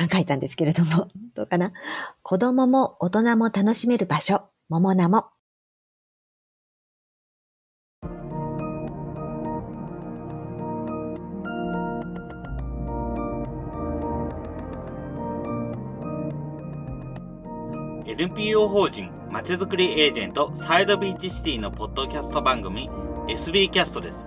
考えたんですけれども、どうかな？子供も大人も楽しめる場所、桃名も。NPO 法人まちづくりエージェントサイドビーチシティのポッドキャスト番組 SB キャストです。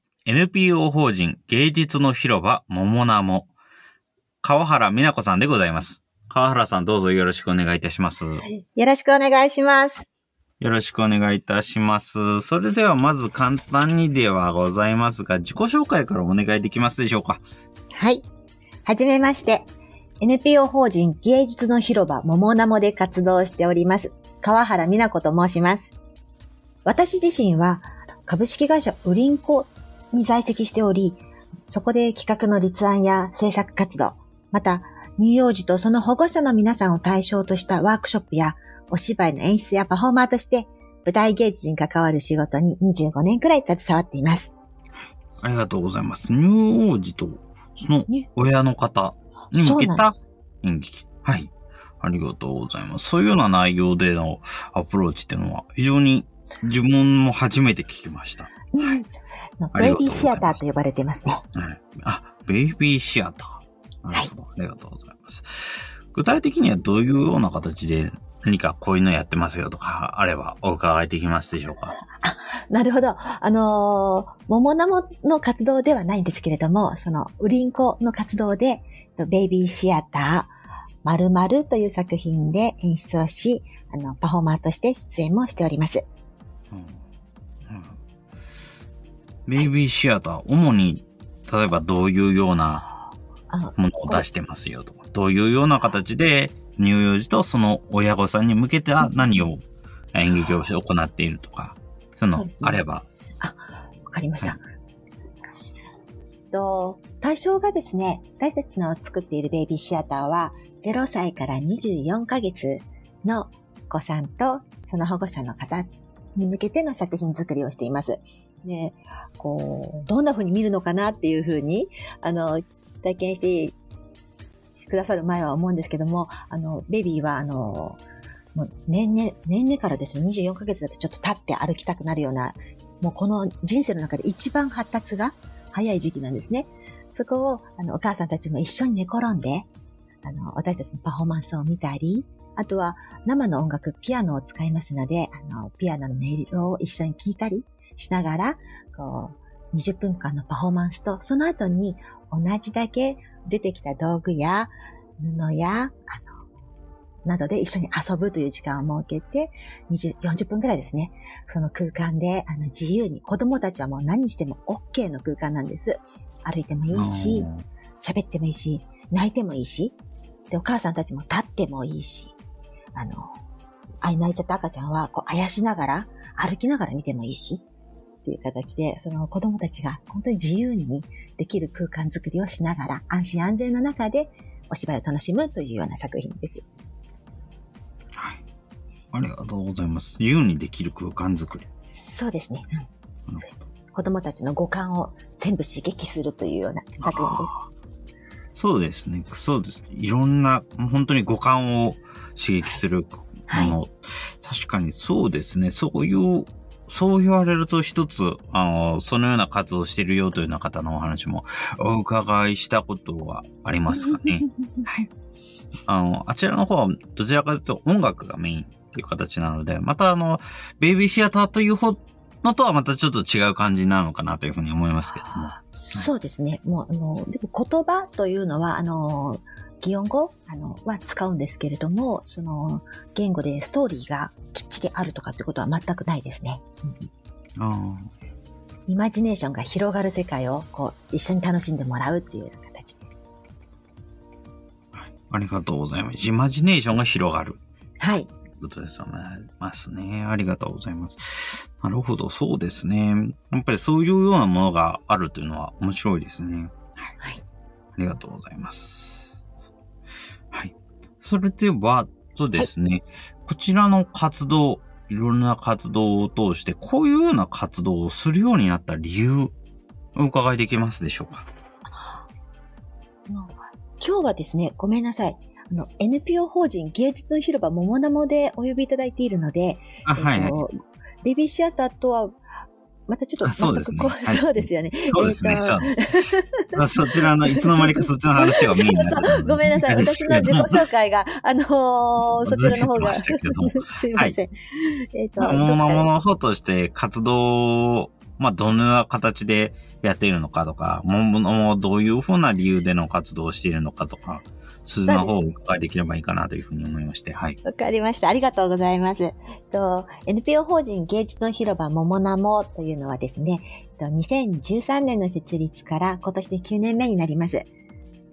NPO 法人芸術の広場桃名も、川原美奈子さんでございます。川原さんどうぞよろしくお願いいたします。よろしくお願いします。よろしくお願いいたします。それではまず簡単にではございますが、自己紹介からお願いできますでしょうか。はい。はじめまして。NPO 法人芸術の広場桃名もで活動しております。川原美奈子と申します。私自身は株式会社ウリンコに在籍しており、そこで企画の立案や制作活動、また乳幼児とその保護者の皆さんを対象としたワークショップやお芝居の演出やパフォーマーとして舞台芸術に関わる仕事に25年くらい携わっています。ありがとうございます。乳幼児とその親の方に向けた演劇。はい。ありがとうございます。そういうような内容でのアプローチっていうのは非常に自分も初めて聞きました。はい。ベイビーシアターと呼ばれてますね。はい。あ、ベイビーシアター。なるほど、はい。ありがとうございます。具体的にはどういうような形で何かこういうのやってますよとかあればお伺いできますでしょうか？あ、なるほど。あのー、桃ナモの活動ではないんですけれども、その、ウリンコの活動で、ベイビーシアター、〇〇という作品で演出をし、あの、パフォーマーとして出演もしております。ベイビーシアター、主に、例えばどういうようなものを出してますよとか、どういうような形で乳幼児とその親御さんに向けて何を演劇を行っているとか、その、あれば。あ、わかりました。と、対象がですね、私たちの作っているベイビーシアターは、0歳から24ヶ月の子さんとその保護者の方に向けての作品作りをしています。で、こう、どんな風に見るのかなっていう風に、あの、体験してくださる前は思うんですけども、あの、ベビーは、あの、もう年々、年々からですね、24ヶ月だとちょっと立って歩きたくなるような、もうこの人生の中で一番発達が早い時期なんですね。そこを、あの、お母さんたちも一緒に寝転んで、あの、私たちのパフォーマンスを見たり、あとは生の音楽、ピアノを使いますので、あの、ピアノの音色を一緒に聴いたりしながら、こう、20分間のパフォーマンスと、その後に同じだけ出てきた道具や布や、あの、などで一緒に遊ぶという時間を設けて、20、40分くらいですね。その空間で、あの、自由に、子供たちはもう何しても OK の空間なんです。歩いてもいいし、喋ってもいいし、泣いてもいいし、で、お母さんたちも立ってもいいし、あの、あい泣いちゃった赤ちゃんは、こう、あやしながら、歩きながら見てもいいし、っていう形で、その子供たちが本当に自由にできる空間づくりをしながら、安心安全の中でお芝居を楽しむというような作品です。はい。ありがとうございます。自由にできる空間づくり。そうですね。うん。そして子供たちの五感を全部刺激するというような作品です。そうですね。そうです。いろんな、本当に五感を刺激するもの。はい、確かにそうですね。そういうそう言われると一つ、あの、そのような活動をしているよというような方のお話もお伺いしたことはありますかね？はい。あの、あちらの方はどちらかというと音楽がメインっていう形なので、またあの、ベイビーシアターという方のとはまたちょっと違う感じなのかなというふうに思いますけども。そうですね。もう、あの、でも言葉というのは、あの、擬音語？あのは使うんですけれども、その言語でストーリーがきっちりあるとかってことは全くないですね。うん、イマジネーションが広がる世界をこう一緒に楽しんでもらうっていう形です。はい。ありがとうございます。イマジネーションが広がる。はい。ことですよね。ありますね。ありがとうございます。なるほど、そうですね。やっぱりそういうようなものがあるというのは面白いですね。はい。ありがとうございます。はい。それでは、とですね、こちらの活動、いろんな活動を通して、こういうような活動をするようになった理由、お伺いできますでしょうか？今日はですね、ごめんなさい。あの、NPO 法人芸術の広場桃ナモでお呼びいただいているので、あ、はい、はい。とベビーシアターとは、またちょっとあそうですねそうですよね。そうですね、そうです。まあそちらの、いつの間にかそっちの話がメインになそごめんなさい。私の自己紹介が、あのーそちらの方が。すいません。えっ、と、ものの方として活動を、まあ、どのような形でやっているのかとか、ものもどういうふうな理由での活動をしているのかとか、数字の方をお伺いできればいいかなというふうに思いまして、はい。わかりました。ありがとうございます。と NPO 法人芸術の広場桃ナモというのはですね、2013年の設立から今年で9年目になります。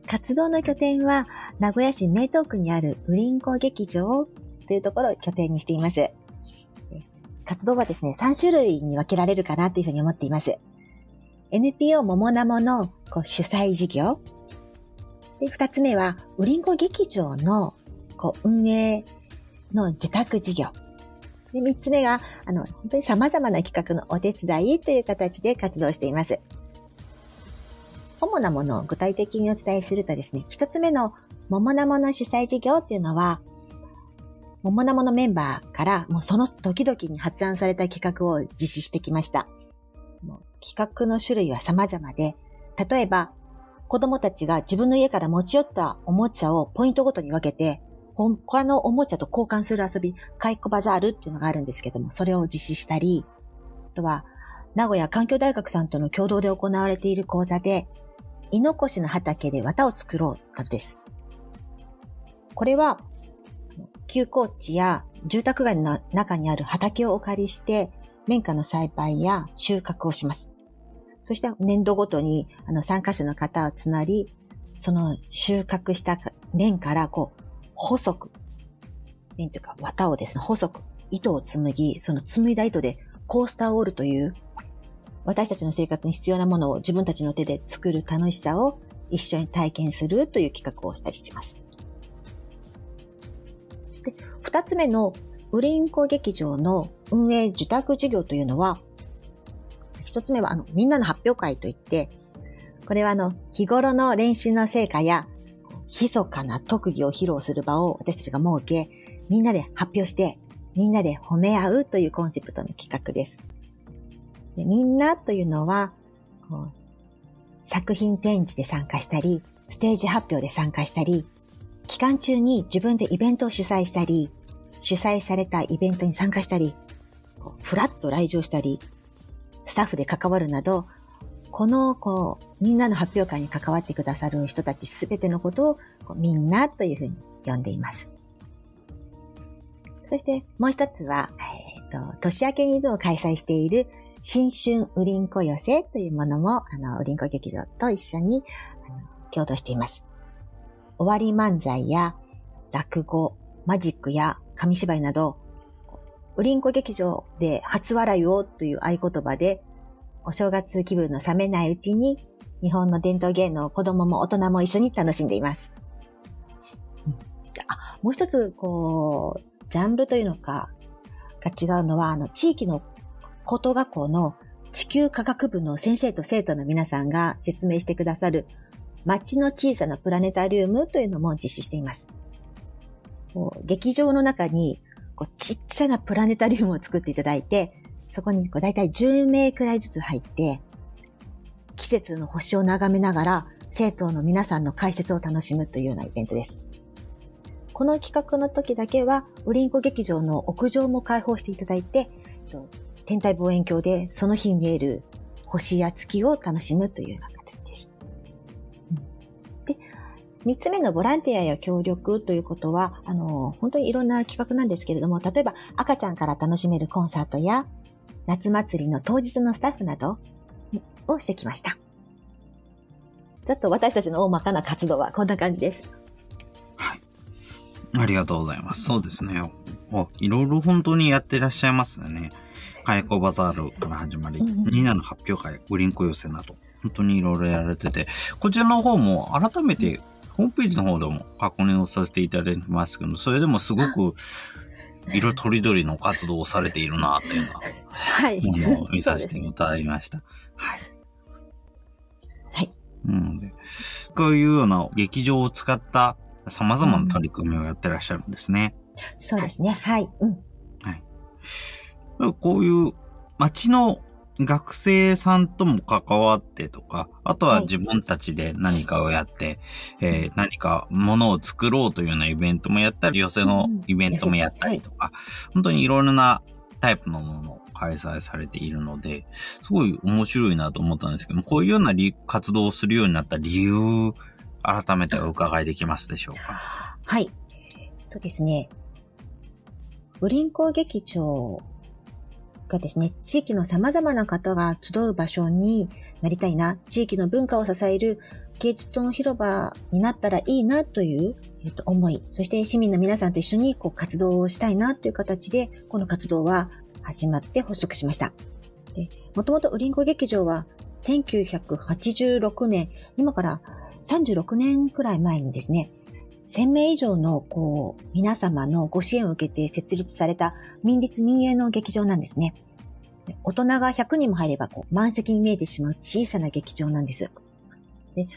活動の拠点は名古屋市名東区にあるウリンコ劇場というところを拠点にしています。活動はですね、3種類に分けられるかなというふうに思っています。NPO 桃ナモのこう主催事業。で、二つ目は、ウリンコ劇場のこう運営の受託事業。で、三つ目が、あの、本当に様々な企画のお手伝いという形で活動しています。主なものを具体的にお伝えするとですね、一つ目の桃ナモの主催事業っていうのは、桃ナモのメンバーからもうその時々に発案された企画を実施してきました。もう企画の種類は様々で、例えば、子供たちが自分の家から持ち寄ったおもちゃをポイントごとに分けて、他のおもちゃと交換する遊び、カイコバザールっていうのがあるんですけども、それを実施したり、あとは、名古屋環境大学さんとの共同で行われている講座で、イノコシの畑で綿を作ろうなどです。これは、休耕地や住宅街の中にある畑をお借りして、綿花の栽培や収穫をします。そして年度ごとにあの参加者の方を募り、その収穫した綿からこう、細く、綿というか綿をですね、細く糸を紡ぎ、その紡いだ糸でコースターを織るという、私たちの生活に必要なものを自分たちの手で作る楽しさを一緒に体験するという企画をしたりしています。で、二つ目のウリンコ劇場の運営受託事業というのは、一つ目は、あの、みんなの発表会といって、これはあの、日頃の練習の成果や、密かな特技を披露する場を私たちが設け、みんなで発表して、みんなで褒め合うというコンセプトの企画です。でみんなというのは、作品展示で参加したり、ステージ発表で参加したり、期間中に自分でイベントを主催したり、主催されたイベントに参加したり、こうフラッと来場したり、スタッフで関わるなど、この、こう、みんなの発表会に関わってくださる人たちすべてのことを、みんなというふうに呼んでいます。そして、もう一つは、えっ、と、年明けにいつも開催している、新春ウリンコ寄せというものも、あの、ウリンコ劇場と一緒に、あの共同しています。終わり漫才や、落語、マジックや紙芝居など、ウリンコ劇場で初笑いをという合言葉で、お正月気分の冷めないうちに、日本の伝統芸能を子供も大人も一緒に楽しんでいます。あもう一つ、こう、ジャンルというのか、が違うのは、あの、地域の高等学校の地球科学部の先生と生徒の皆さんが説明してくださる、街の小さなプラネタリウムというのも実施しています。劇場の中にこうちっちゃなプラネタリウムを作っていただいて、そこにこう大体10名くらいずつ入って、季節の星を眺めながら生徒の皆さんの解説を楽しむというようなイベントです。この企画の時だけは、ウリンコ劇場の屋上も開放していただいて、天体望遠鏡でその日見える星や月を楽しむというような形です。で、三つ目のボランティアや協力ということは、あの、本当にいろんな企画なんですけれども、例えば赤ちゃんから楽しめるコンサートや、夏祭りの当日のスタッフなどをしてきました。ざっと私たちの大まかな活動はこんな感じです。はありがとうございます。そうですね。おいろいろ本当にやってらっしゃいますよね。カヤコバザールから始まり、うんうんニーナの発表会、グリンコ寄せなど、本当にいろいろやられてて、こちらの方も改めて、ホームページの方でも確認をさせていただいてますけど、それでもすごく、色とりどりの活動をされているな、っていうのは、はい。見させ。ていただきました。はい。はい。うんで、こういうような劇場を使った様々な取り組みをやってらっしゃるんですね。そうですね。はい。うん。こういう街の学生さんとも関わってとか、あとははい自分たちで何かをやって、えー何かものを作ろうというようなイベントもやったり、寄せのイベントもやったりとか、本当にいろいろなタイプのものを開催されているので、すごい面白いなと思ったんですけども、こういうような理活動をするようになった理由、改めてお伺いできますでしょうか？はい。とですね、ブリンコ劇場がですね、地域の様々な方が集う場所になりたいな、地域の文化を支える芸術の広場になったらいいなという、えっと、思い、そして市民の皆さんと一緒にこう活動をしたいなという形で、この活動は始まって発足しました。もともとウリンコ劇場は1986年、今から36年くらい前にですね、1000名以上の、こう、皆様のご支援を受けて設立された民立民営の劇場なんですね。大人が100人も入れば、こう、満席に見えてしまう小さな劇場なんです。で、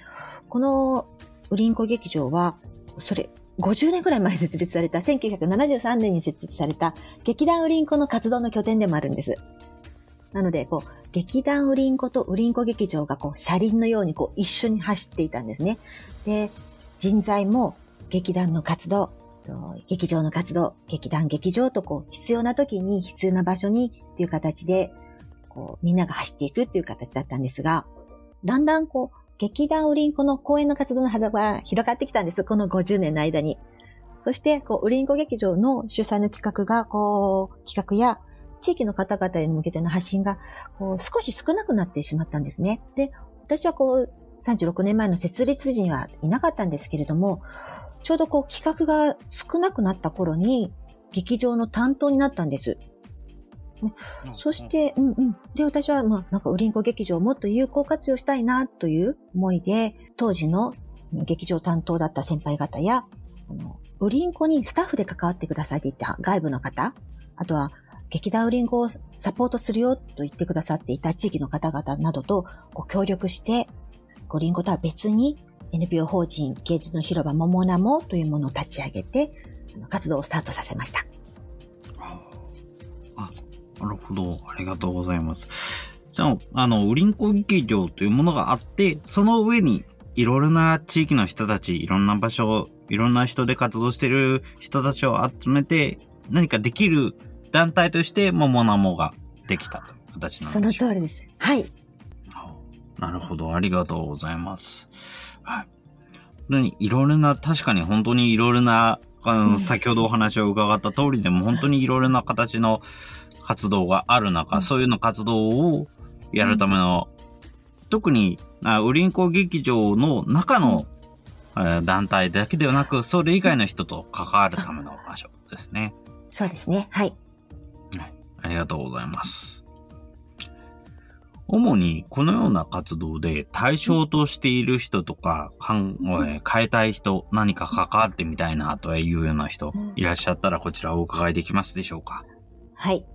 この、ウリンコ劇場は、それ、50年くらい前に設立された、1973年に設立された、劇団ウリンコの活動の拠点でもあるんです。なので、こう、劇団ウリンコとウリンコ劇場が、こう、車輪のように、こう、一緒に走っていたんですね。で、人材も、劇団の活動、劇場の活動、劇団劇場とこう、必要な時に必要な場所にっていう形で、こう、みんなが走っていくっていう形だったんですが、だんだんこう、劇団ウリンコの公演の活動の幅が広がってきたんです。この50年の間に。そして、こう、ウリンコ劇場の主催の企画が、こう、企画や地域の方々に向けての発信が、こう、少し少なくなってしまったんですね。で、私はこう、36年前の設立時にはいなかったんですけれども、ちょうどこう企画が少なくなった頃に、劇場の担当になったんです。そし、て、うんうん。で、私は、まあ、なんか、ウリンコ劇場をもっと有効活用したいな、という思いで、当時の劇場担当だった先輩方や、あの、ウリンコにスタッフで関わってくださいって言った外部の方、あとは、劇団ウリンコをサポートするよと言ってくださっていた地域の方々などと協力して、ウリンコとは別に NPO 法人芸術の広場ももなもというものを立ち上げて、活動をスタートさせました。あ、なるほど。ありがとうございます。じゃあ、あの、ウリンコ劇場というものがあって、その上に、いろいろな地域の人たち、いろんな場所、いろんな人で活動している人たちを集めて、何かできる団体として、ももなもができたという形なんそのでしょう通りです。はい。なるほど。ありがとうございます。はい。本当にいろいろな、確かに本当にいろいろな、あの、うん先ほどお話を伺った通りでも、本当にいろいろな形の活動がある中、うんそういうの活動をやるための、特に、あウリンコ劇場の中の、えー団体だけではなく、それ以外の人と関わるための場所ですね。そうですね。はい。はい。ありがとうございます。主にこのような活動で対象としている人とか、かんえ変えたい人、何か関わってみたいなというような人いらっしゃったらこちらをお伺いできますでしょうか？はい。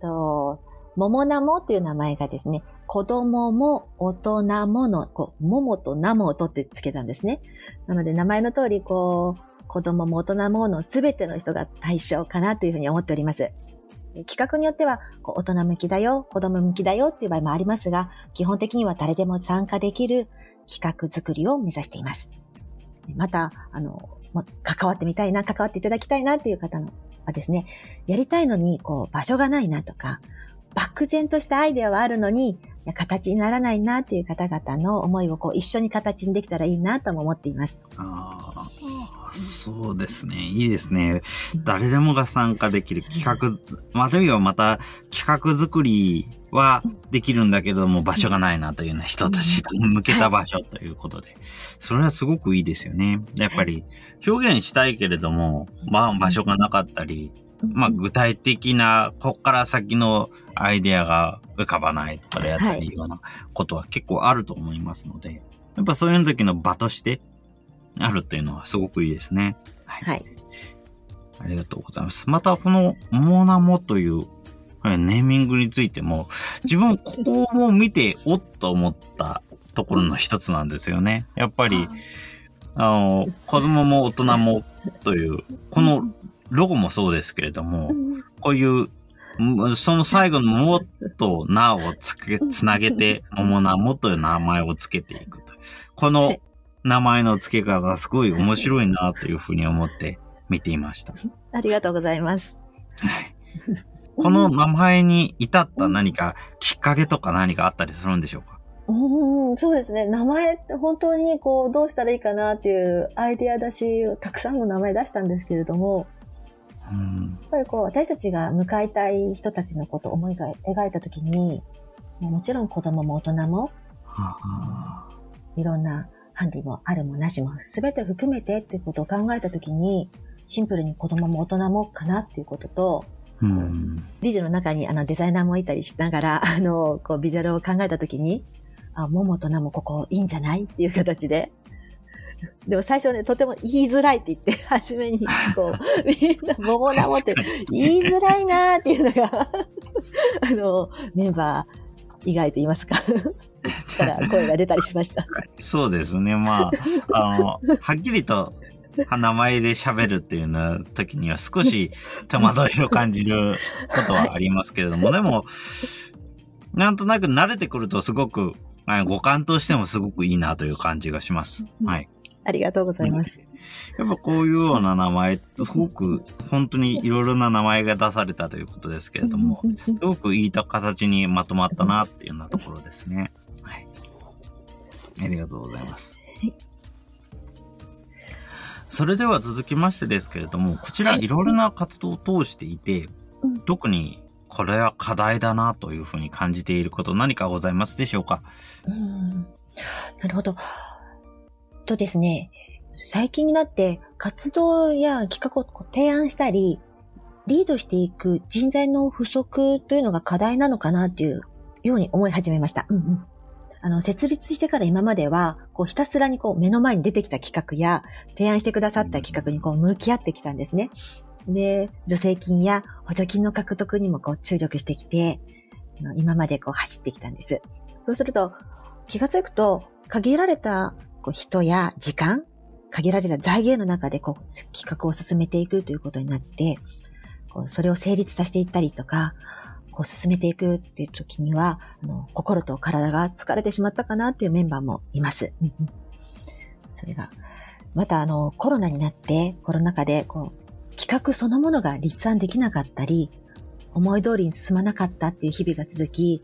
と、桃ナモという名前がですね、子供も大人もの、こう、桃とナモを取ってつけたんですね。なので名前の通り、こう、子供も大人ものすべての人が対象かなというふうに思っております。企画によっては、大人向きだよ、子供向きだよっていう場合もありますが、基本的には誰でも参加できる企画作りを目指しています。また、あの、関わってみたいな、関わっていただきたいなという方はですね、やりたいのに、こう、場所がないなとか、漠然としたアイデアはあるのに、形にならないなっていう方々の思いをこう一緒に形にできたらいいなとも思っています。あ、そうですね。いいですね。誰でもが参加できる企画、あるいはまた企画作りはできるんだけども場所がないなというような人たちに向けた場所ということで。それはすごくいいですよね。やっぱり表現したいけれども、まあ場所がなかったり、まあ具体的な、こっから先のアイデアが浮かばないとかであったりようなことは結構あると思いますので、やっぱそういう時の場としてあるっていうのはすごくいいですね。はい。はい、ありがとうございます。またこのモーナモというネーミングについても、自分ここを見ておっと思ったところの一つなんですよね。やっぱり、あの、子供も大人もという、このロゴもそうですけれども、こういう、その最後のもとなをつけ、つなげて、桃なもという名前をつけていくと。この名前の付け方がすごい面白いなというふうに思って見ていました。ありがとうございます。はい。この名前に至った何かきっかけとか何かあったりするんでしょうか？うん、そうですね。名前って本当にこう、どうしたらいいかなっていうアイデア出しをたくさんの名前出したんですけれども、うん、やっぱりこう、私たちが迎えたい人たちのことを思いが描いたときに、もちろん子供も大人も、いろんなハンディもあるもなしも全て含めてっていうことを考えたときに、シンプルに子供も大人もかなっていうことと、うん、ビジュの中にあのデザイナーもいたりしながら、あの、こうビジュアルを考えたときに、あ、ももとなもここいいんじゃないっていう形で。でも最初ね、とても言いづらいって言って、初めに、こう、みんな、ももなもって言いづらいなーっていうのがあの、メンバー以外と言いますか から声が出たりしました。そうですね。まあ、あの、はっきりと名前で喋るっていうような時には少し戸惑いを感じることはありますけれども、でも、なんとなく慣れてくるとすごく、五感としてもすごくいいなという感じがします。はい。ありがとうございます。やっぱこういうような名前、すごく本当にいろいろな名前が出されたということですけれども、すごくいい形にまとまったなっていうようなところですね。はい。ありがとうございます。それでは続きましてですけれども、こちらいろいろな活動を通していて、特にこれは課題だなというふうに感じていること何かございますでしょうか？うんなるほど。とですね、最近になって活動や企画を提案したり、リードしていく人材の不足というのが課題なのかなっていうように思い始めました。うんうん、あの、設立してから今までは、こうひたすらにこう目の前に出てきた企画や提案してくださった企画にこう向き合ってきたんですね。で、助成金や補助金の獲得にもこう注力してきて、今までこう走ってきたんです。そうすると、気がつくと、限られたこう人や時間、限られた財源の中でこう企画を進めていくということになって、こうそれを成立させていったりとか、こう進めていくっていう時には、あの心と体が疲れてしまったかなっていうメンバーもいます。それが、またあのコロナになって、コロナ禍でこう企画そのものが立案できなかったり、思い通りに進まなかったっていう日々が続き、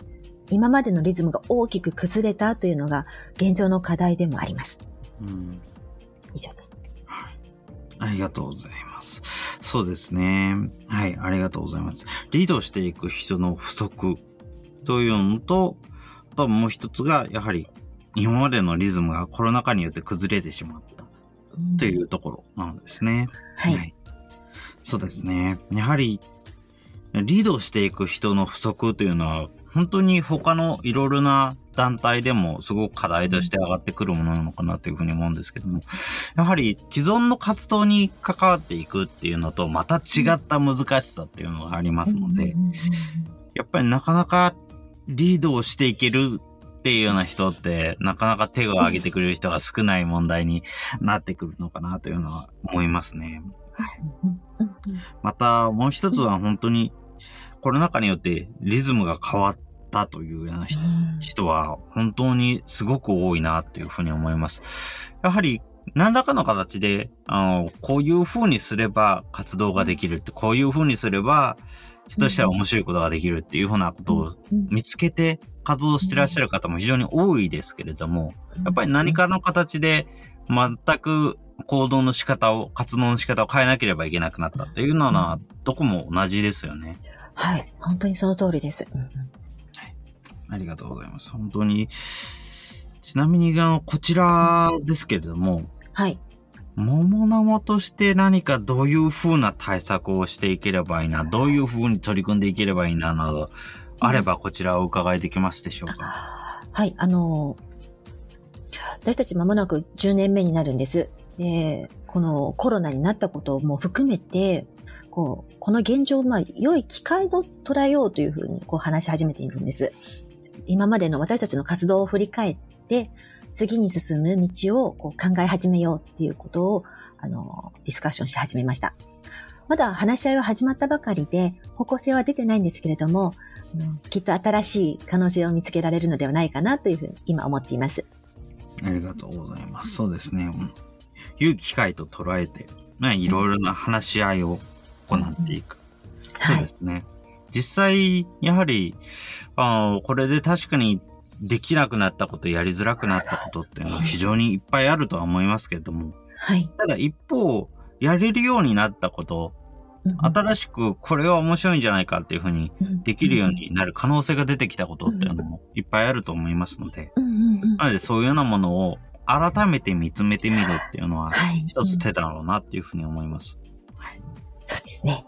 今までのリズムが大きく崩れたというのが現状の課題でもあります。うん、以上です。はい。ありがとうございます。そうですね。はい、ありがとうございます。リードしていく人の不足というのと、あともう一つが、やはり今までのリズムがコロナ禍によって崩れてしまったというところなんですね。はい、はいそうですね。やはり、リードしていく人の不足というのは、本当に他のいろいろな団体でもすごく課題として上がってくるものなのかなというふうに思うんですけども、やはり既存の活動に関わっていくっていうのとまた違った難しさっていうのがありますので、やっぱりなかなかリードをしていけるっていうような人って、なかなか手を挙げてくれる人が少ない問題になってくるのかなというのは思いますね。また、もう一つは本当に、コロナ禍によってリズムが変わったというような人は、本当にすごく多いなっていうふうに思います。やはり、何らかの形で、あの、こういう風にすれば活動ができるって、こういう風にすれば、人としては面白いことができるっていうふうなことを見つけて活動してらっしゃる方も非常に多いですけれども、やっぱり何かの形で全く行動の仕方を、活動の仕方を変えなければいけなくなったっていうのは、どこも同じですよね。はい。本当にその通りです。ありがとうございます。本当に。ちなみに、あの、こちらですけれども、はい。桃生として何かどういう風な対策をしていければいいな、どういう風に取り組んでいければいいな、など、あればこちらをお伺いできますでしょうか？はい。あの、私たち間もなく10年目になるんです。で、このコロナになったことも含めて、こう、この現状を、まあ、良い機会と捉えようというふうに、こう話し始めているんです。今までの私たちの活動を振り返って、次に進む道をこう考え始めようっていうことを、あの、ディスカッションし始めました。まだ話し合いは始まったばかりで、方向性は出てないんですけれども、きっと新しい可能性を見つけられるのではないかなというふうに今思っています。ありがとうございます。そうですね。うん良い機会と捉えて、まあ、いろいろな話し合いを行っていく。そうはい。ですね。実際、やはり、あのこれで確かにできなくなったこと、やりづらくなったことっていうのは非常にいっぱいあるとは思いますけれども、はい。ただ一方、やれるようになったこと、新しくこれは面白いんじゃないかっていうふうにできるようになる可能性が出てきたことっていうのもいっぱいあると思いますので。なのでそういうようなものを改めて見つめてみるっていうのははい。一つうん手だろうなっていうふうに思います。はい。そうですね。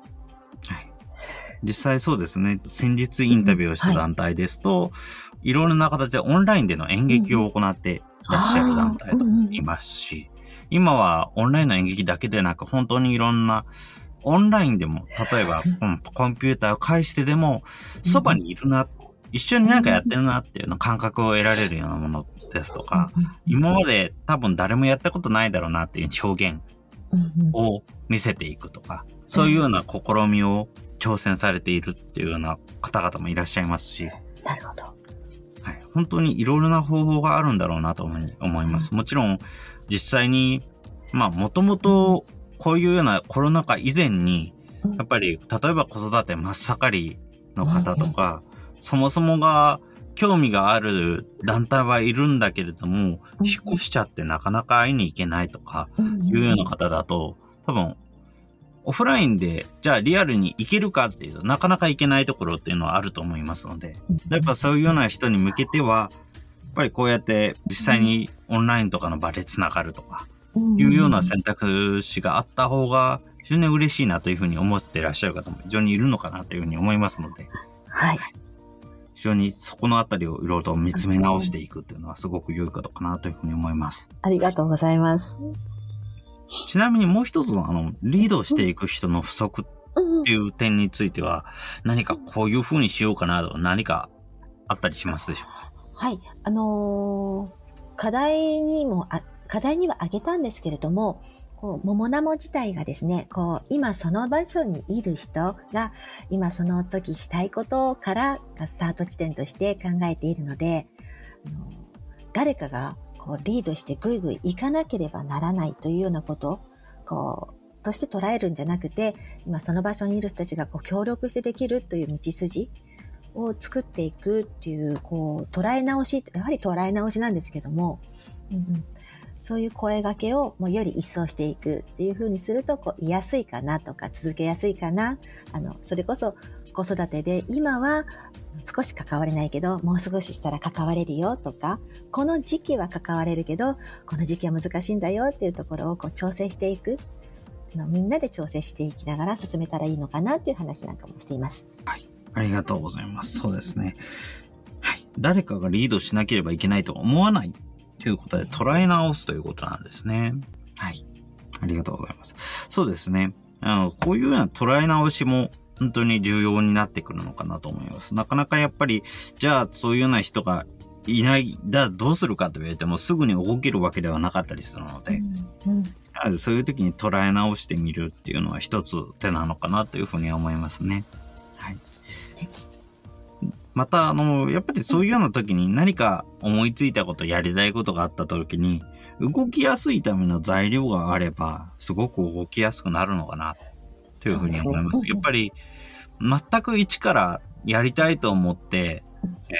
はい。実際そうですね。先日インタビューをした団体ですと、いろいろな形でオンラインでの演劇を行ってらっしゃる団体ともいますし、今はオンラインの演劇だけでなく、本当にいろんな、オンラインでも、例えば、うんコンピューターを介してでも、そばにいるな、一緒になんかやってるなっていうの感覚を得られるようなものですとか、うん今まで多分誰もやったことないだろうなっていう表現うんうんを見せていくとか、そういうような試みを挑戦されているっていうような方々もいらっしゃいますし、なるほど。はい、本当にいろいろな方法があるんだろうなと思います。もちろん、実際に、まあ、もともとこういうようなコロナ禍以前に、やっぱり、例えば子育て真っ盛りの方とか、そもそもが興味がある団体はいるんだけれども、うん。引っ越しちゃってなかなか会いに行けないとか、うん。いうような方だと、多分、オフラインで、じゃあリアルに行けるかっていうとなかなか行けないところっていうのはあると思いますので、やっぱそういうような人に向けては、やっぱりこうやって実際にオンラインとかの場でつながるとか、いうような選択肢があった方が、非常に嬉しいなというふうに思っていらっしゃる方も非常にいるのかなというふうに思いますので、はい。非常にそこのあたりをいろいろと見つめ直していくっていうのはすごく良いことかなというふうに思います。ありがとうございます。ちなみにもう一つのあの、リードしていく人の不足うんっていう点については、何かこういう風にしようかなと何かあったりしますでしょうか？はい。あのー課題にも、あ課題には挙げたんですけれども、こう、桃ナモ自体がですね、こう、今その場所にいる人が、今その時したいことからがスタート地点として考えているので、あの誰かがこうリードしてぐいぐい行かなければならないというようなこと、こう、として捉えるんじゃなくて、今その場所にいる人たちがこう協力してできるという道筋を作っていくっていう、こう、捉え直し、やはり捉え直しなんですけども、うん、そういう声掛けをもうより一層していくっていう風にすると、こう、居やすいかなとか、続けやすいかな。あの、それこそ子育てで、今は少し関われないけど、もう少ししたら関われるよとか、この時期は関われるけど、この時期は難しいんだよっていうところをこう調整していく。みんなで調整していきながら進めたらいいのかなっていう話なんかもしています。ありがとうございます。そうですね。はい。誰かがリードしなければいけないとは思わないということで捉え直すということなんですね。はい。ありがとうございます。そうですね。あの、こういうような捉え直しも本当に重要になってくるのかなと思います。なかなかやっぱり、じゃあそういうような人がいない、だ、どうするかと言われてもすぐに動けるわけではなかったりするので、うんなのでそういう時に捉え直してみるっていうのは一つ手なのかなというふうには思いますね。はい。また、あの、やっぱりそういうような時に何か思いついたこと、やりたいことがあった時に、動きやすいための材料があれば、すごく動きやすくなるのかな、というふうに思います。すねやっぱり、全く一からやりたいと思って、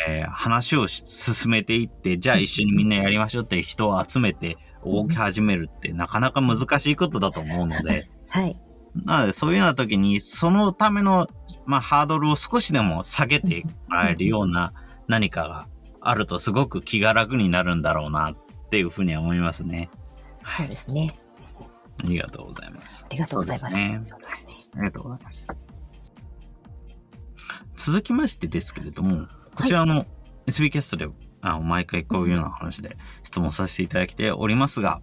えー話をし進めていって、じゃあ一緒にみんなやりましょうっていう人を集めて動き始めるってなかなか難しいことだと思うので、はい。なのでそういうような時に、そのための、まあ、ハードルを少しでも下げてもらえるような何かがあるとすごく気が楽になるんだろうなっていうふうには思いますね。そうですね。ありがとうございます。ありがとうございます。ありがとうございます。続きましてですけれども、こちらの SB キャストで、あの毎回こういうような話で質問させていただいておりますが、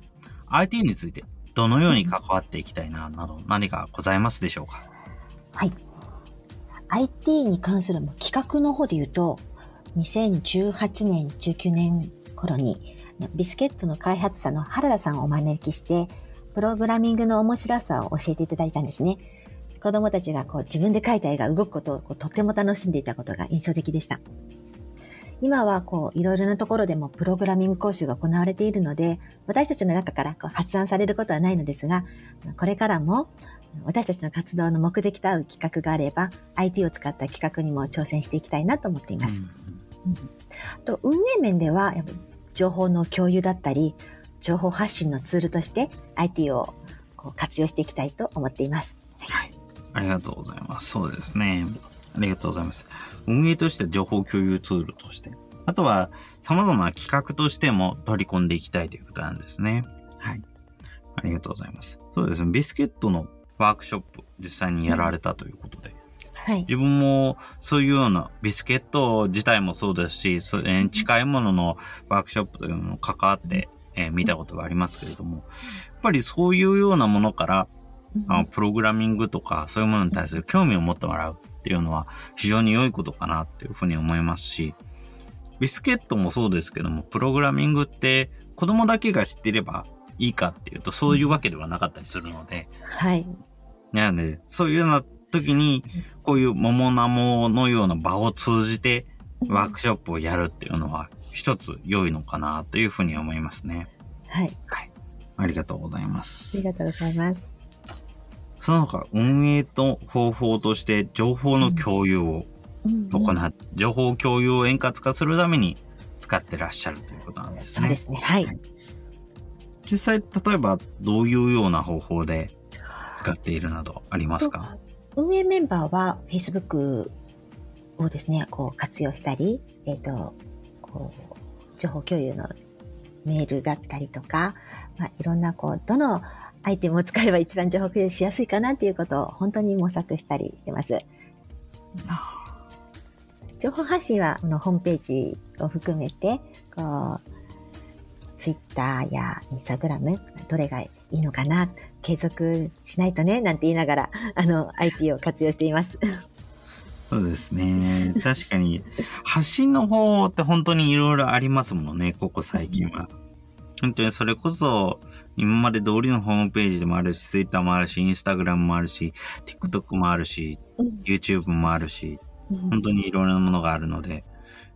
IT についてどのように関わっていきたいな、など何かございますでしょうか？はい。IT に関する企画の方で言うと、2018年、19年頃に、ビスケットの開発者の原田さんをお招きして、プログラミングの面白さを教えていただいたんですね。子供たちがこう自分で描いた絵が動くことをこうとっても楽しんでいたことが印象的でした。今はこういろいろなところでもプログラミング講習が行われているので、私たちの中からこう発案されることはないのですが、これからも私たちの活動の目的と合う企画があれば、IT を使った企画にも挑戦していきたいなと思っています。と運営面では、情報の共有だったり、情報発信のツールとして IT をこう活用していきたいと思っています。はい。ありがとうございます。そうですね。ありがとうございます。運営として情報共有ツールとして、あとは様々な企画としても取り込んでいきたいということなんですね。はい。ありがとうございます。そうですね。ビスケットのワークショップ、実際にやられたということで、はい。自分もそういうようなビスケット自体もそうですし、それに近いもののワークショップというのも関わって、えー見たことがありますけれども、やっぱりそういうようなものから、あのプログラミングとかそういうものに対する興味を持ってもらうっていうのは非常に良いことかなっていうふうに思いますし、ビスケットもそうですけども、プログラミングって子供だけが知っていればいいかっていうとそういうわけではなかったりするので、はい。なので、そういうような時に、こういう桃ナモのような場を通じてワークショップをやるっていうのは一つ良いのかなというふうに思いますね。はい。ありがとうございまあすり。がとうございます。その他、運営と方法として情報の共有をうん行っ、情報共有を円滑化するために使ってらっしゃるということなんですね。そうですね。はい。はい実際、例えばどういうような方法で使っているなどありますか？運営メンバーは Facebook をですね、こう活用したり、えっ、と、こう、情報共有のメールだったりとか、まあ、いろんなこう、どのアイテムを使えば一番情報共有しやすいかなっていうことを本当に模索したりしてます。情報発信はあのホームページを含めて、こう、ツイッターやインスタグラム、どれがいいのかな、継続しないとね、なんて言いながら、あの、IT を活用しています。そうですね。確かに、発信の方法って本当にいろいろありますものね、ここ最近は。本当にそれこそ、今まで通りのホームページでもあるし、Twitter もあるし、Instagram もあるし、TikTok もあるし、YouTube もあるし、本当にいろいろなものがあるので、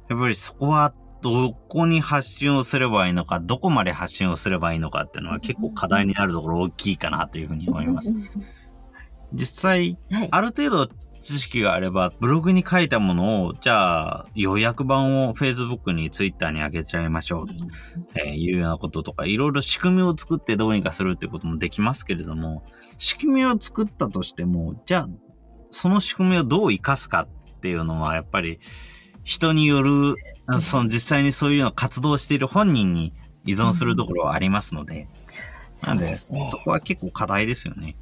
やっぱりそこはどこに発信をすればいいのか、どこまで発信をすればいいのかっていうのは結構課題になるところ大きいかなというふうに思います。実際、はい。ある程度知識があれば、ブログに書いたものを、じゃあ、要約版を Facebook に Twitter に上げちゃいましょう、えーいうようなこととか、いろいろ仕組みを作ってどうにかするってこともできますけれども、仕組みを作ったとしても、じゃあ、その仕組みをどう活かすかっていうのは、やっぱり、人による、あその実際にそういうのを活動している本人に依存するところはありますので、なそんで、うですねそ。こは結構課題ですよね。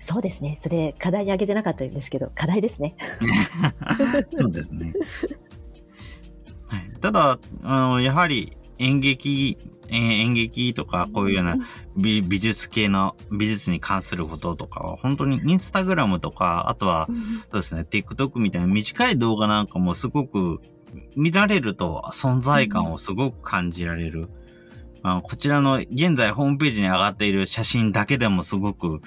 そうですね。それ、課題に挙げてなかったんですけど、課題ですね。そうですね。はい、ただ、あの、やはり演劇、えー演劇とかこういうような美美術系の美術に関することとかは本当にインスタグラムとか、あとはそうですね、TikTok みたいな短い動画なんかもすごく見られると存在感をすごく感じられる。あこちらの現在ホームページに上がっている写真だけでもすごく、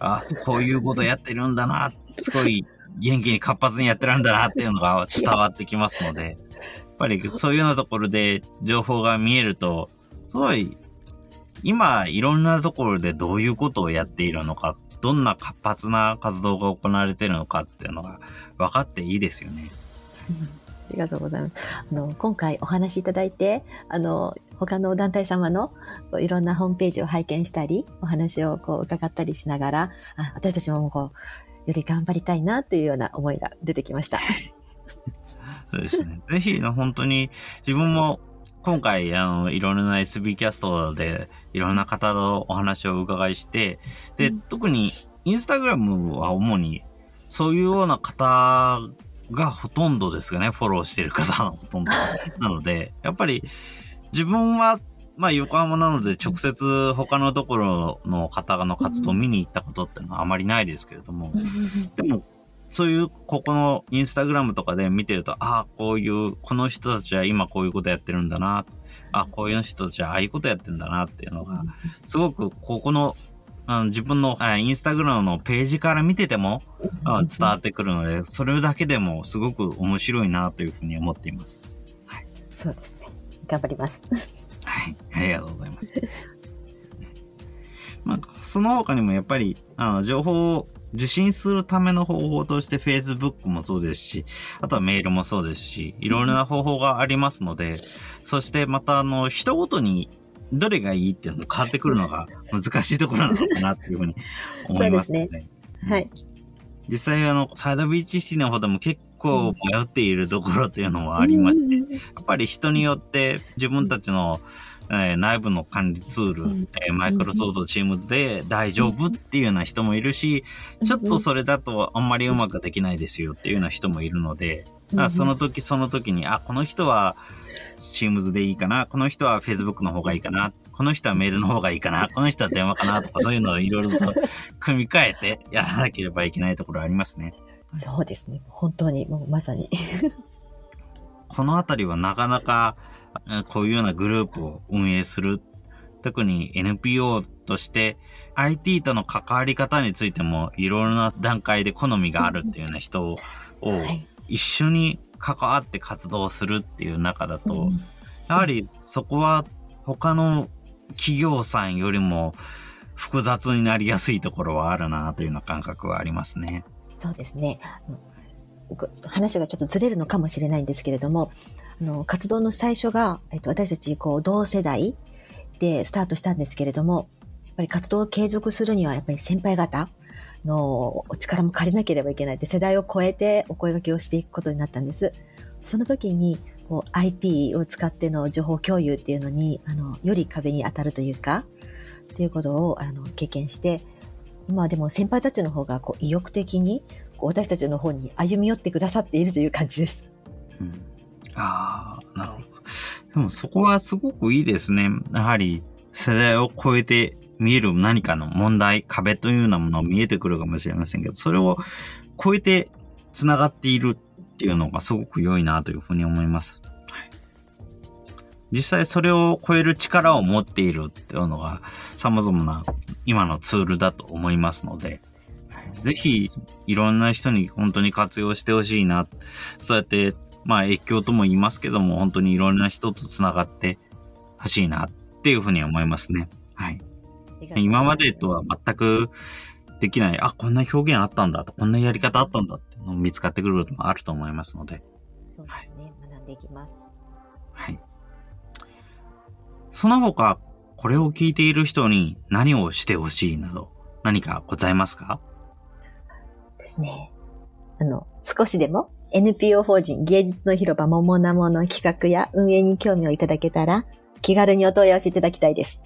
あこういうことやってるんだな、すごい元気に活発にやってるんだなっていうのが伝わってきますので、やっぱりそういうようなところで情報が見えると、すごい、今いろんなところでどういうことをやっているのか、どんな活発な活動が行われているのかっていうのが分かっていいですよね。ありがとうございます。あの、今回お話しいただいて、あの、他の団体様のいろんなホームページを拝見したり、お話をこう伺ったりしながら、あ私たちもこう、より頑張りたいなというような思いが出てきました。そうですね。ぜひ、本当に自分も今回、あの、いろいろな SB キャストで、いろんな方のお話をお伺いして、で、うん、特にインスタグラムは主に、そういうような方がほとんどですかね、フォローしてる方のほとんど。なので、やっぱり、自分は、まあ横浜なので直接他のところの方の活動を見に行ったことってのはあまりないですけれども、でもそういう、ここのインスタグラムとかで見てると、ああ、こういう、この人たちは今こういうことやってるんだな。あこういう人たちはああいうことやってるんだなっていうのが、すごくここの、あの自分のインスタグラムのページから見てても伝わってくるので、それだけでもすごく面白いなというふうに思っています。はい。そうですね。頑張ります。はい。ありがとうございます。まあ、その他にもやっぱり、あの、情報を受信するための方法として Facebook もそうですし、あとはメールもそうですし、いろいろな方法がありますので、そしてまたあの、人ごとにどれがいいっていうのも変わってくるのが 難しいところなのかなっていうふうに思いますね。そうですね。はい。実際あの、サイドビーチシティの方でも結構迷っているところっていうのもありまして、やっぱり人によって自分たちの、うんえー、内部の管理ツール、えー、マイクロソフトチームズで大丈夫っていうような人もいるし、ちょっとそれだとあんまりうまくできないですよっていうような人もいるので、あその時その時に、あ、この人はチームズでいいかな、この人は Facebook の方がいいかな、この人はメールの方がいいかな、この人は電話かなとかそういうのをいろいろと組み替えてやらなければいけないところありますね。そうですね。本当に、もうまさに。このあたりはなかなかこういうようなグループを運営する。特に NPO として IT との関わり方についてもいろいろな段階で好みがあるっていうような人を一緒に関わって活動するっていう中だと、やはりそこは他の企業さんよりも複雑になりやすいところはあるなというような感覚はありますね。そうですね。話がちょっとずれるのかもしれないんですけれども、あの、活動の最初が、えっと、私たち、こう、同世代でスタートしたんですけれども、やっぱり活動を継続するには、やっぱり先輩方のお力も借りなければいけないって、世代を超えてお声掛けをしていくことになったんです。その時に、こう、IT を使っての情報共有っていうのに、あの、より壁に当たるというか、っていうことを、あの、経験して、今でも先輩たちの方が、こう、意欲的に、私たちの方に歩み寄ってくださっているという感じです。うん、ああ、なるほど。でもそこはすごくいいですね。やはり世代を超えて見える何かの問題、壁というようなものが見えてくるかもしれませんけど、それを超えて繋がっているっていうのがすごく良いなというふうに思います。実際それを超える力を持っているっていうのが様々な今のツールだと思いますので、ぜひ、いろんな人に本当に活用してほしいな。そうやって、まあ、越境とも言いますけども、本当にいろんな人と繋がってほしいなっていうふうに思いますね。はい。今までとは全くできない、あ、こんな表現あったんだと、こんなやり方あったんだっての見つかってくることもあると思いますので。そうですね。はい、学んでいきます。はい。その他、これを聞いている人に何をしてほしいなど、何かございますか？ですね。あの、少しでも NPO 法人芸術の広場桃なもの企画や運営に興味をいただけたら、気軽にお問い合わせいただきたいです。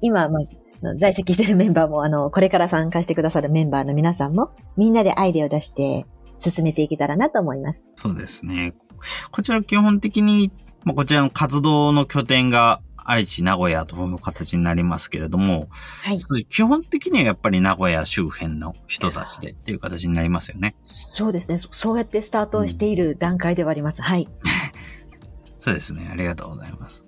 今、まあ、在籍しているメンバーも、あの、これから参加してくださるメンバーの皆さんも、みんなでアイデアを出して進めていけたらなと思います。そうですね。こちら基本的に、まあ、こちらの活動の拠点が愛知、名古屋という形になりますけれども、はい。基本的にはやっぱり名古屋周辺の人たちでっていう形になりますよね。そうですね。そうやってスタートしている段階ではあります。うん、はい。そうですね。ありがとうございます。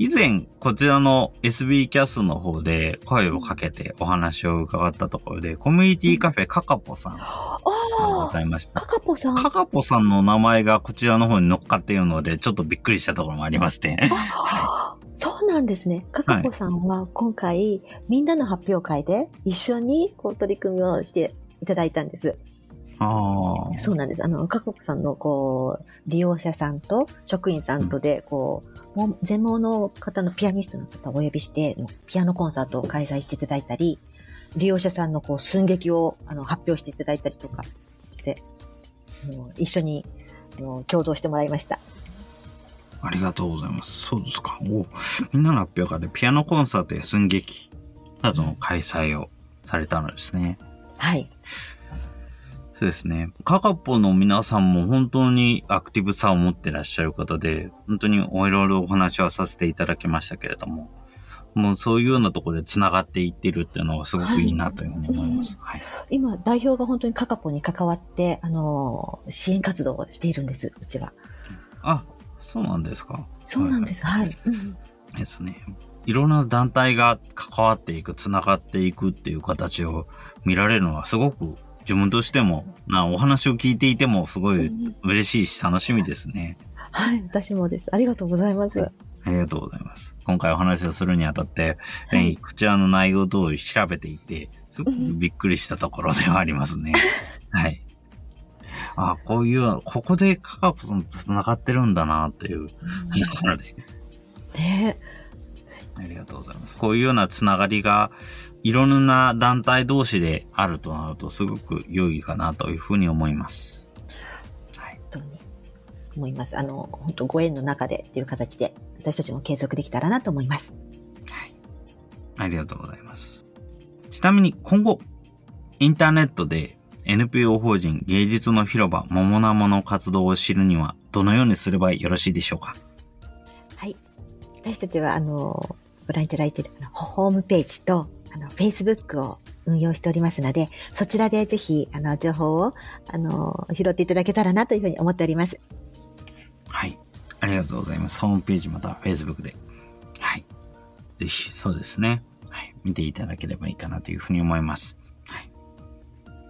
以前、こちらの SB キャスの方で声をかけてお話を伺ったところで、コミュニティカフェカカポさんがございました。カカポさんカカポさんの名前がこちらの方に乗っかっているので、ちょっとびっくりしたところもありまして。そうなんですね。カカポさんは今回、はい、みんなの発表会で一緒にこう取り組みをしていただいたんです。ああ。そうなんです。あの、各国さんの、こう、利用者さんと職員さんとで、こう、もう全盲の方のピアニストの方をお呼びして、ピアノコンサートを開催していただいたり、利用者さんのこう寸劇をあの発表していただいたりとかして、あの一緒にあの共同してもらいました。ありがとうございます。そうですか。おみんなの発表会でピアノコンサートや寸劇などの開催をされたのですね。はい。そうですね。カカポの皆さんも本当にアクティブさを持ってらっしゃる方で、本当においろいろお話はさせていただきましたけれども、もうそういうようなところで繋がっていってるっていうのはすごくいいなというふうに思います。はい。今、代表が本当にカカポに関わって、あの、支援活動をしているんです、うちは。あ、そうなんですか。そうなんです。はい。うんですね。いろんな団体が関わっていく、繋がっていくっていう形を見られるのはすごく自分としても、なお話を聞いていてもすごい嬉しいし楽しみですね。はい、私もです。ありがとうございます。ありがとうございます。今回お話をするにあたって、えーこちらの内容等を調べていて、すごくびっくりしたところではありますね。はい。あ、こういう、ここでカカポさんと繋がってるんだなっていうところで。ねありがとうございます。こういうようなつながりが、いろんな団体同士であるとなると、すごく良いかなというふうに思います。はい。本当に思います。あの、本当ご縁の中でっていう形で、私たちも継続できたらなと思います。はい。ありがとうございます。ちなみに今後、インターネットで NPO 法人芸術の広場桃ナモの活動を知るにはどのようにすればよろしいでしょうか？はい。私たちは、あの、ご覧いただいているホームページと、あの、Facebook を運用しておりますので、そちらでぜひ、あの、情報を、あの、拾っていただけたらなというふうに思っております。はい。ありがとうございます。ホームページまたは Facebook で。はい。ぜひ、そうですね。はい。見ていただければいいかなというふうに思います。はい。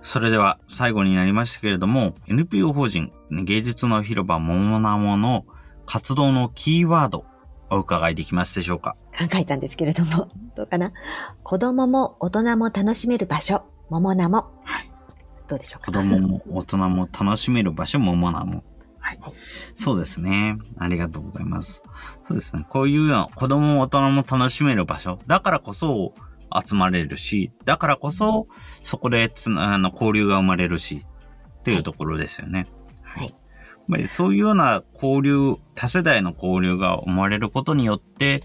それでは、最後になりましたけれども、NPO 法人芸術の広場桃ナモの活動のキーワード、お伺いできますでしょうか？考えたんですけれども、どうかな？子供も大人も楽しめる場所、桃名も。はい。どうでしょうか？子供も大人も楽しめる場所もモナも。はいはい。そうですね。ありがとうございます。そうですね。こういうような子供も大人も楽しめる場所。だからこそ集まれるし、だからこそそこでつなあの交流が生まれるし、っていうところですよね。はい。やっぱりそういうような交流、多世代の交流が生まれることによって、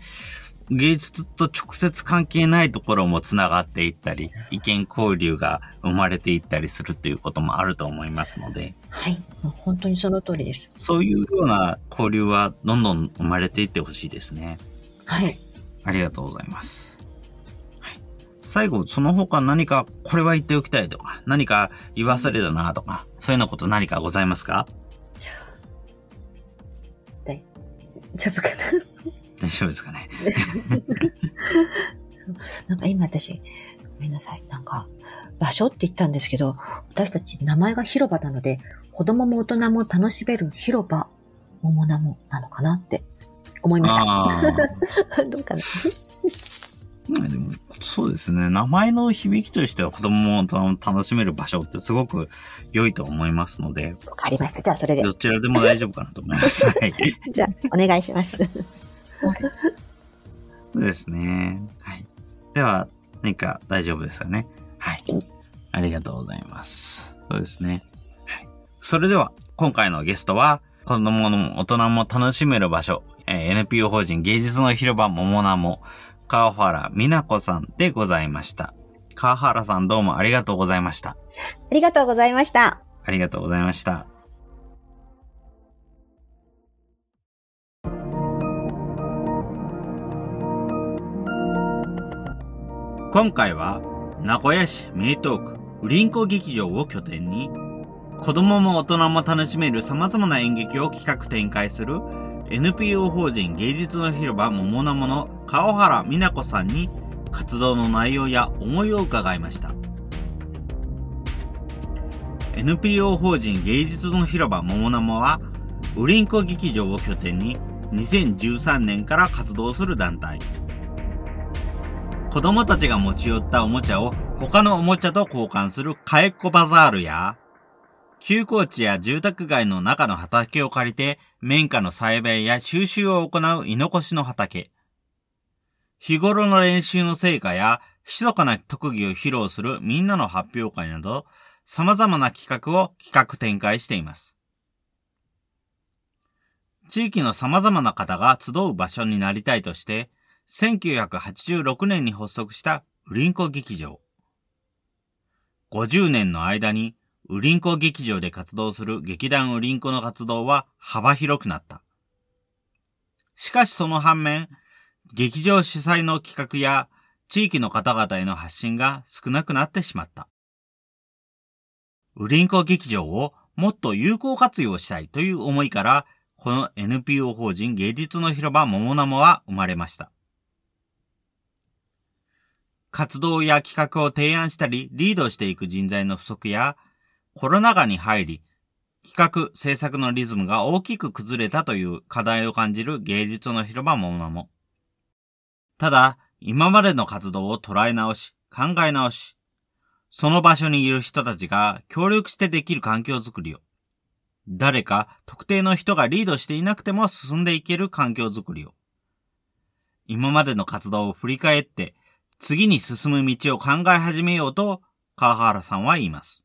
芸術と直接関係ないところもつながっていったり、意見交流が生まれていったりするということもあると思いますので、はい。本当にその通りです。そういうような交流はどんどん生まれていってほしいですね。はい。ありがとうございます。はい、最後、その他何かこれは言っておきたいとか、何か言わされたなとか、そういうようなこと何かございますか？丈夫かな大丈夫ですかね。なんか今私、ごめんなさい。なんか、場所って言ったんですけど、私たち名前が広場なので、子供も大人も楽しめる広場、桃名もなのかなって思いまし。た。どうかなそうですね。名前の響きとしては子供も大人も楽しめる場所ってすごく良いと思いますので、わかりました。じゃあそれで。どちらでも大丈夫かなと思います。はい。じゃあ、お願いします。そうですね。はい。では、何か大丈夫ですよね。はい。ありがとうございます。そうですね。はい。それでは、今回のゲストは、子供も大人も楽しめる場所、えー NPO 法人芸術の広場桃名も、川原美奈子さんでございました。川原さんどうもありがとうございました。ありがとうございました。ありがとうございました。今回は名古屋市名東区ウリンコ劇場を拠点に子供も大人も楽しめる様々な演劇を企画展開する NPO 法人芸術の広場桃名もの川原美奈子さんに活動の内容や思いを伺いました。NPO 法人芸術の広場桃生は、ウリンコ劇場を拠点に2013年から活動する団体。子供たちが持ち寄ったおもちゃを他のおもちゃと交換するかえっこバザールや、休耕地や住宅街の中の畑を借りて、綿花の栽培や収集を行う居残しの畑。日頃の練習の成果や、密かな特技を披露するみんなの発表会など、様々な企画を企画展開しています。地域の様々な方が集う場所になりたいとして、1986年に発足したウリンコ劇場。50年の間にウリンコ劇場で活動する劇団ウリンコの活動は幅広くなった。しかしその反面、劇場主催の企画や地域の方々への発信が少なくなってしまった。ウリンコ劇場をもっと有効活用したいという思いから、この NPO 法人芸術の広場桃ナモは生まれました。活動や企画を提案したりリードしていく人材の不足や、コロナ禍に入り、企画、制作のリズムが大きく崩れたという課題を感じる芸術の広場ももも。ただ、今までの活動を捉え直し、考え直し、その場所にいる人たちが協力してできる環境づくりを、誰か特定の人がリードしていなくても進んでいける環境づくりを、今までの活動を振り返って、次に進む道を考え始めようと、川原さんは言います。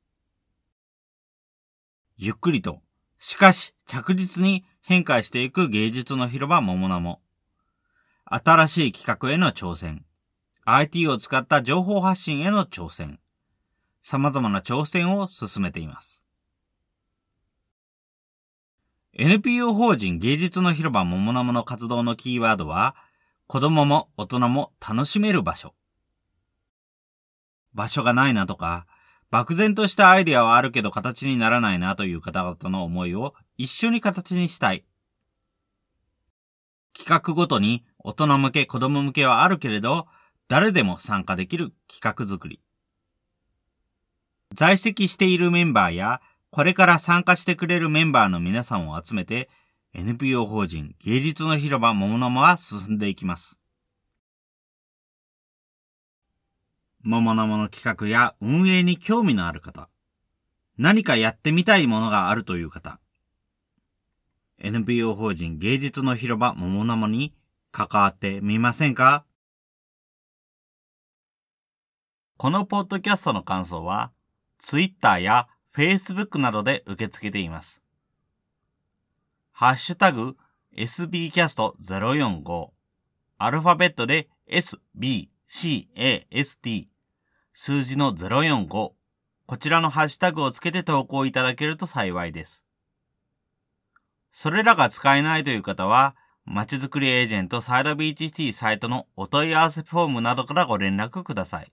ゆっくりと、しかし着実に変化していく芸術の広場桃名も、新しい企画への挑戦、IT を使った情報発信への挑戦、様々な挑戦を進めています。NPO 法人芸術の広場桃名もの活動のキーワードは、子供も大人も楽しめる場所。場所がないなとか、漠然としたアイデアはあるけど形にならないなという方々の思いを一緒に形にしたい。企画ごとに大人向け子供向けはあるけれど、誰でも参加できる企画作り。在籍しているメンバーや、これから参加してくれるメンバーの皆さんを集めて、NPO 法人芸術の広場桃の間は進んでいきます。桃のの企画や運営に興味のある方、何かやってみたいものがあるという方、NPO 法人芸術の広場桃の間に関わってみませんか？このポッドキャストの感想は、Twitter や Facebook などで受け付けています。ハッシュタグ sbcast045 アルファベットで sbcast 数字の045こちらのハッシュタグをつけて投稿いただけると幸いです。それらが使えないという方は、まちづくりエージェントサイドビーチシティサイトのお問い合わせフォームなどからご連絡ください。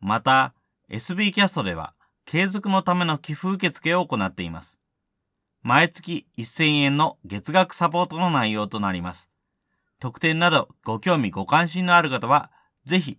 また、SB キャストでは、継続のための寄付受付を行っています。毎月1000円の月額サポートの内容となります。特典などご興味ご関心のある方は、ぜひ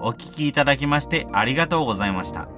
お聴きいただきましてありがとうございました。